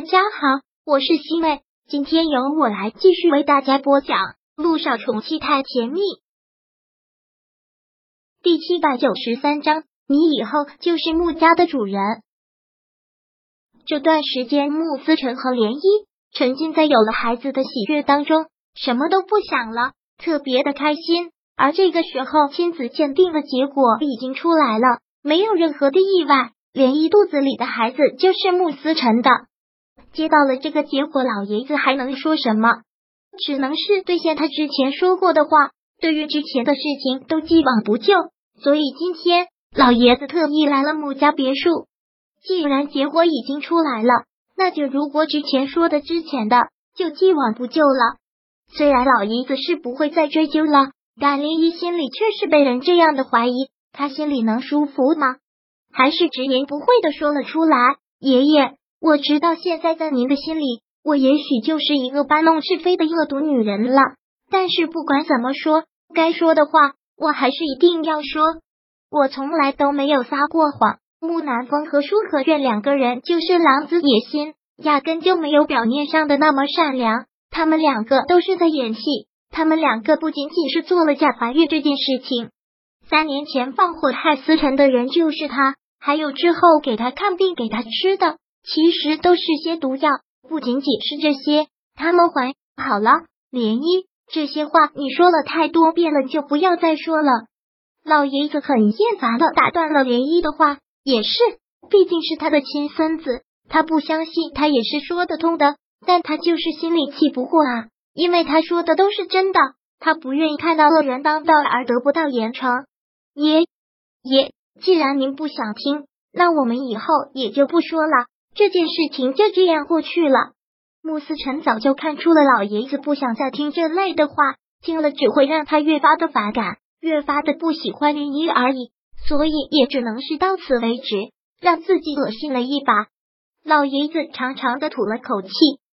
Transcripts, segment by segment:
大家好，我是西妹，今天由我来继续为大家播讲《陆少宠妻太甜蜜》第七百九十三章。你以后就是穆家的主人。这段时间，穆思成和涟漪沉浸在有了孩子的喜悦当中，什么都不想了，特别的开心。而这个时候，亲子鉴定的结果已经出来了，没有任何的意外，涟漪肚子里的孩子就是穆思成的。接到了这个结果，老爷子还能说什么？只能是兑现他之前说过的话，对于之前的事情都既往不咎。所以今天老爷子特意来了穆家别墅。既然结果已经出来了，那就如果之前说的之前的，就既往不咎了。虽然老爷子是不会再追究了，但林一心里却是被人这样的怀疑，他心里能舒服吗？还是直言不讳的说了出来：“爷爷。”我知道现在在您的心里，我也许就是一个搬弄是非的恶毒女人了。但是不管怎么说，该说的话我还是一定要说。我从来都没有撒过谎。木南风和舒和苑两个人就是狼子野心，压根就没有表面上的那么善良。他们两个都是在演戏。他们两个不仅仅是做了假怀孕这件事情，三年前放火害思辰的人就是他，还有之后给他看病给他吃的。其实都是些毒药，不仅仅是这些。他们还好了，涟漪这些话你说了太多遍了，就不要再说了。老爷子很厌烦的打断了涟漪的话，也是，毕竟是他的亲孙子，他不相信他也是说得通的，但他就是心里气不过啊，因为他说的都是真的，他不愿意看到恶人当道而得不到严惩。爷爷，既然您不想听，那我们以后也就不说了。这件事情就这样过去了。穆思辰早就看出了老爷子不想再听这类的话，听了只会让他越发的反感，越发的不喜欢林一而已，所以也只能是到此为止，让自己恶心了一把。老爷子长长的吐了口气，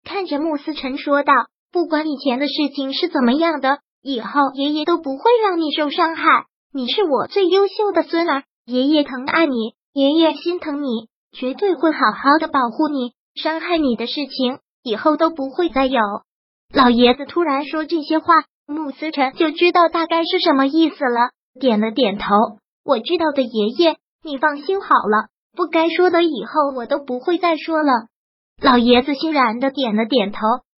看着穆思辰说道：“不管以前的事情是怎么样的，以后爷爷都不会让你受伤害。你是我最优秀的孙儿，爷爷疼爱你，爷爷心疼你。”绝对会好好的保护你，伤害你的事情以后都不会再有。老爷子突然说这些话，穆思辰就知道大概是什么意思了，点了点头。我知道的，爷爷，你放心好了，不该说的以后我都不会再说了。老爷子欣然的点了点头，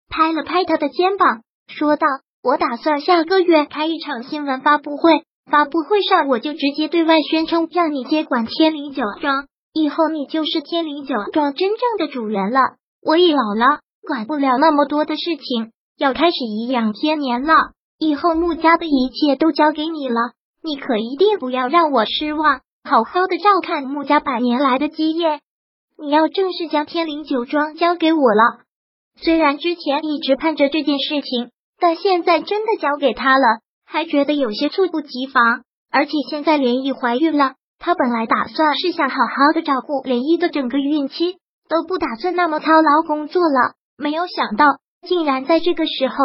拍了拍他的肩膀，说道：“我打算下个月开一场新闻发布会，发布会上我就直接对外宣称，让你接管天灵酒庄。”以后你就是天灵酒庄真正的主人了。我也老了，管不了那么多的事情，要开始颐养天年了。以后穆家的一切都交给你了，你可一定不要让我失望，好好的照看穆家百年来的基业。你要正式将天灵酒庄交给我了。虽然之前一直盼着这件事情，但现在真的交给他了，还觉得有些猝不及防。而且现在莲姨怀孕了。他本来打算是想好好的照顾涟漪的整个孕期，都不打算那么操劳工作了。没有想到，竟然在这个时候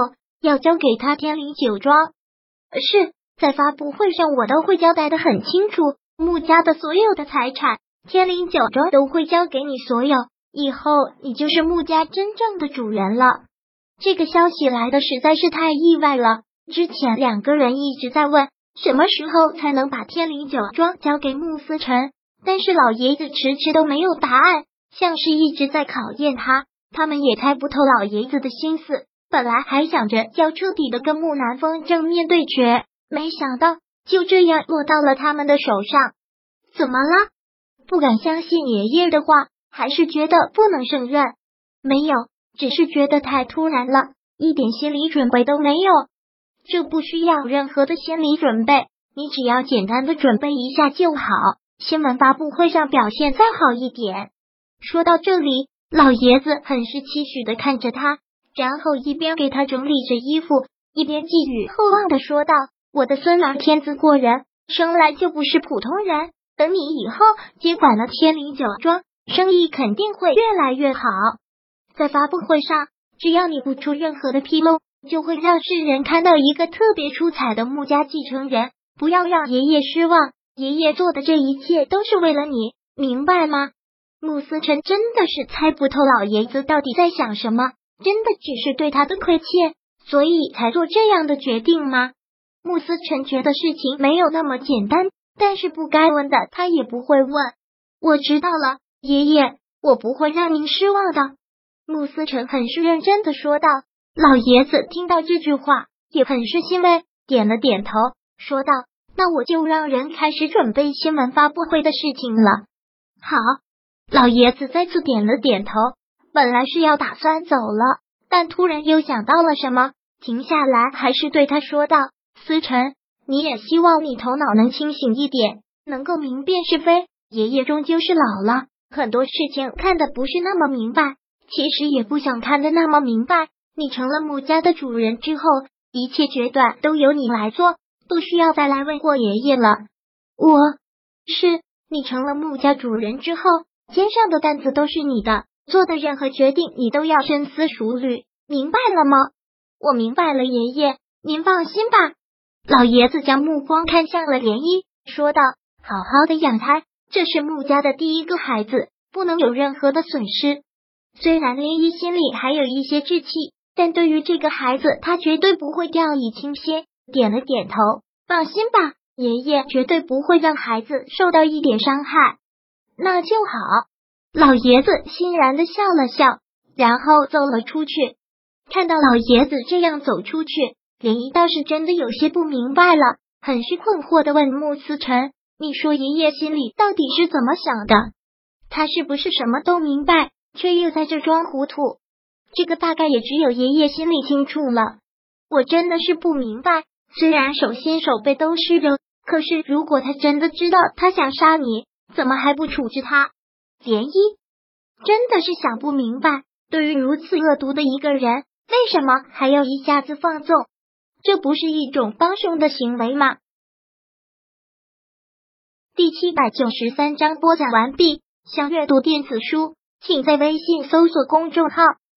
要交给他天灵酒庄。是在发布会上，我都会交代的很清楚，穆家的所有的财产，天灵酒庄都会交给你所有。以后你就是穆家真正的主人了。这个消息来的实在是太意外了。之前两个人一直在问。什么时候才能把天灵酒庄交给穆思辰？但是老爷子迟迟都没有答案，像是一直在考验他。他们也猜不透老爷子的心思。本来还想着要彻底的跟木南风正面对决，没想到就这样落到了他们的手上。怎么了？不敢相信爷爷的话，还是觉得不能胜任？没有，只是觉得太突然了，一点心理准备都没有。这不需要任何的心理准备，你只要简单的准备一下就好。新闻发布会上表现再好一点。说到这里，老爷子很是期许的看着他，然后一边给他整理着衣服，一边寄予厚望的说道：“我的孙儿天资过人，生来就不是普通人。等你以后接管了天灵酒庄，生意肯定会越来越好。在发布会上，只要你不出任何的纰漏。”就会让世人看到一个特别出彩的穆家继承人。不要让爷爷失望，爷爷做的这一切都是为了你，明白吗？穆思辰真的是猜不透老爷子到底在想什么，真的只是对他的亏欠，所以才做这样的决定吗？穆思辰觉得事情没有那么简单，但是不该问的他也不会问。我知道了，爷爷，我不会让您失望的。穆思辰很是认真的说道。老爷子听到这句话也很是欣慰，点了点头，说道：“那我就让人开始准备新闻发布会的事情了。”好。老爷子再次点了点头，本来是要打算走了，但突然又想到了什么，停下来，还是对他说道：“思辰，你也希望你头脑能清醒一点，能够明辨是非。爷爷终究是老了，很多事情看的不是那么明白，其实也不想看的那么明白。你成了穆家的主人之后，一切决断都由你来做，不需要再来问过爷爷了。我是你成了穆家主人之后。”肩上的担子都是你的，做的任何决定你都要深思熟虑，明白了吗？我明白了，爷爷，您放心吧。老爷子将目光看向了涟漪，说道：“好好的养胎，这是穆家的第一个孩子，不能有任何的损失。”虽然涟漪心里还有一些稚气，但对于这个孩子，他绝对不会掉以轻心。点了点头，放心吧，爷爷绝对不会让孩子受到一点伤害。那就好，老爷子欣然的笑了笑，然后走了出去。看到老爷子这样走出去，涟漪倒是真的有些不明白了，很是困惑的问穆思辰：“你说爷爷心里到底是怎么想的？他是不是什么都明白，却又在这装糊涂？这个大概也只有爷爷心里清楚了。我真的是不明白，虽然手心手背都是肉，可是如果他真的知道他想杀你。”怎么还不处置他？涟漪真的是想不明白，对于如此恶毒的一个人，为什么还要一下子放纵？这不是一种帮凶的行为吗？第七百九十三章播讲完毕。想阅读电子书，请在微信搜索公众号“